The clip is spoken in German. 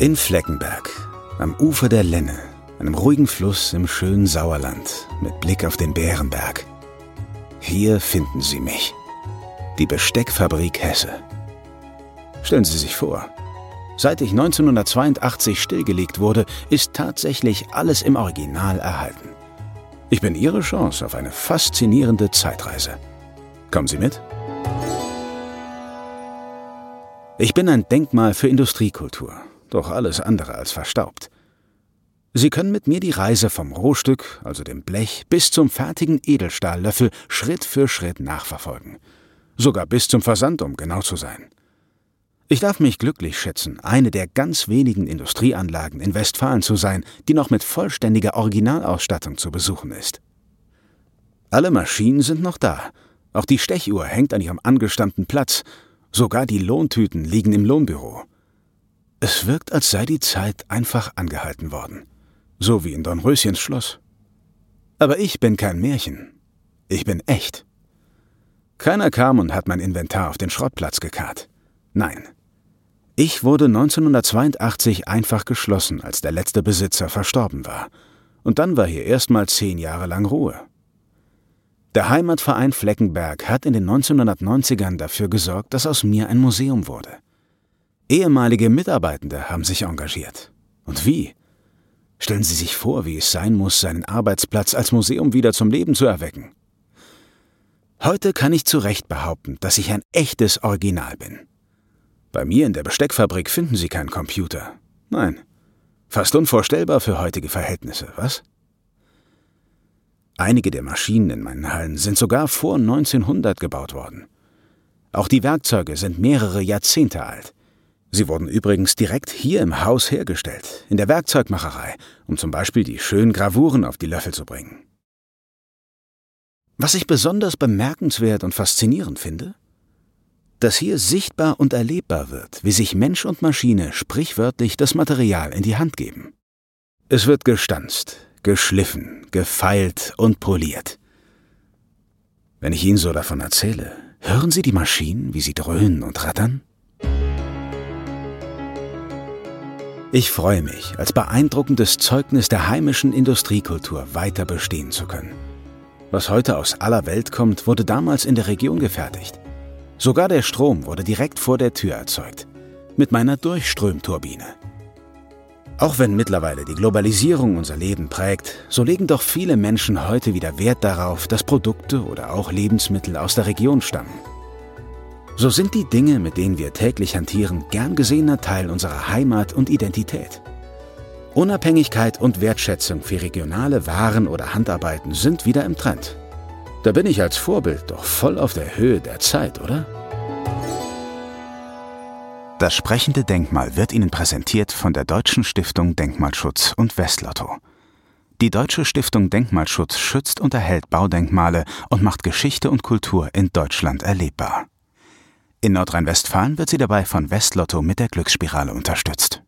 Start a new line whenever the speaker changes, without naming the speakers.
In Fleckenberg, am Ufer der Lenne, einem ruhigen Fluss im schönen Sauerland mit Blick auf den Bärenberg. Hier finden Sie mich. Die Besteckfabrik Hesse. Stellen Sie sich vor, seit ich 1982 stillgelegt wurde, ist tatsächlich alles im Original erhalten. Ich bin Ihre Chance auf eine faszinierende Zeitreise. Kommen Sie mit? Ich bin ein Denkmal für Industriekultur, doch alles andere als verstaubt. Sie können mit mir die Reise vom Rohstück, also dem Blech, bis zum fertigen Edelstahllöffel Schritt für Schritt nachverfolgen. Sogar bis zum Versand, um genau zu sein. Ich darf mich glücklich schätzen, eine der ganz wenigen Industrieanlagen in Westfalen zu sein, die noch mit vollständiger Originalausstattung zu besuchen ist. Alle Maschinen sind noch da. Auch die Stechuhr hängt an ihrem angestammten Platz. Sogar die Lohntüten liegen im Lohnbüro. Es wirkt, als sei die Zeit einfach angehalten worden so wie in Dornröschens Schloss. Aber ich bin kein Märchen. Ich bin echt. Keiner kam und hat mein Inventar auf den Schrottplatz gekarrt. Nein. Ich wurde 1982 einfach geschlossen, als der letzte Besitzer verstorben war. Und dann war hier erstmal zehn Jahre lang Ruhe. Der Heimatverein Fleckenberg hat in den 1990ern dafür gesorgt, dass aus mir ein Museum wurde. Ehemalige Mitarbeitende haben sich engagiert. Und wie? Stellen Sie sich vor, wie es sein muss, seinen Arbeitsplatz als Museum wieder zum Leben zu erwecken. Heute kann ich zu Recht behaupten, dass ich ein echtes Original bin. Bei mir in der Besteckfabrik finden Sie keinen Computer. Nein. Fast unvorstellbar für heutige Verhältnisse, was? Einige der Maschinen in meinen Hallen sind sogar vor 1900 gebaut worden. Auch die Werkzeuge sind mehrere Jahrzehnte alt. Sie wurden übrigens direkt hier im Haus hergestellt, in der Werkzeugmacherei, um zum Beispiel die schönen Gravuren auf die Löffel zu bringen. Was ich besonders bemerkenswert und faszinierend finde, dass hier sichtbar und erlebbar wird, wie sich Mensch und Maschine sprichwörtlich das Material in die Hand geben. Es wird gestanzt, geschliffen, gefeilt und poliert. Wenn ich Ihnen so davon erzähle, hören Sie die Maschinen, wie sie dröhnen und rattern? Ich freue mich, als beeindruckendes Zeugnis der heimischen Industriekultur weiter bestehen zu können. Was heute aus aller Welt kommt, wurde damals in der Region gefertigt. Sogar der Strom wurde direkt vor der Tür erzeugt. Mit meiner Durchströmturbine. Auch wenn mittlerweile die Globalisierung unser Leben prägt, so legen doch viele Menschen heute wieder Wert darauf, dass Produkte oder auch Lebensmittel aus der Region stammen so sind die Dinge, mit denen wir täglich hantieren, gern gesehener Teil unserer Heimat und Identität. Unabhängigkeit und Wertschätzung für regionale Waren oder Handarbeiten sind wieder im Trend. Da bin ich als Vorbild doch voll auf der Höhe der Zeit, oder? Das sprechende Denkmal wird Ihnen präsentiert von der Deutschen Stiftung Denkmalschutz und Westlotto. Die Deutsche Stiftung Denkmalschutz schützt und erhält Baudenkmale und macht Geschichte und Kultur in Deutschland erlebbar. In Nordrhein-Westfalen wird sie dabei von Westlotto mit der Glücksspirale unterstützt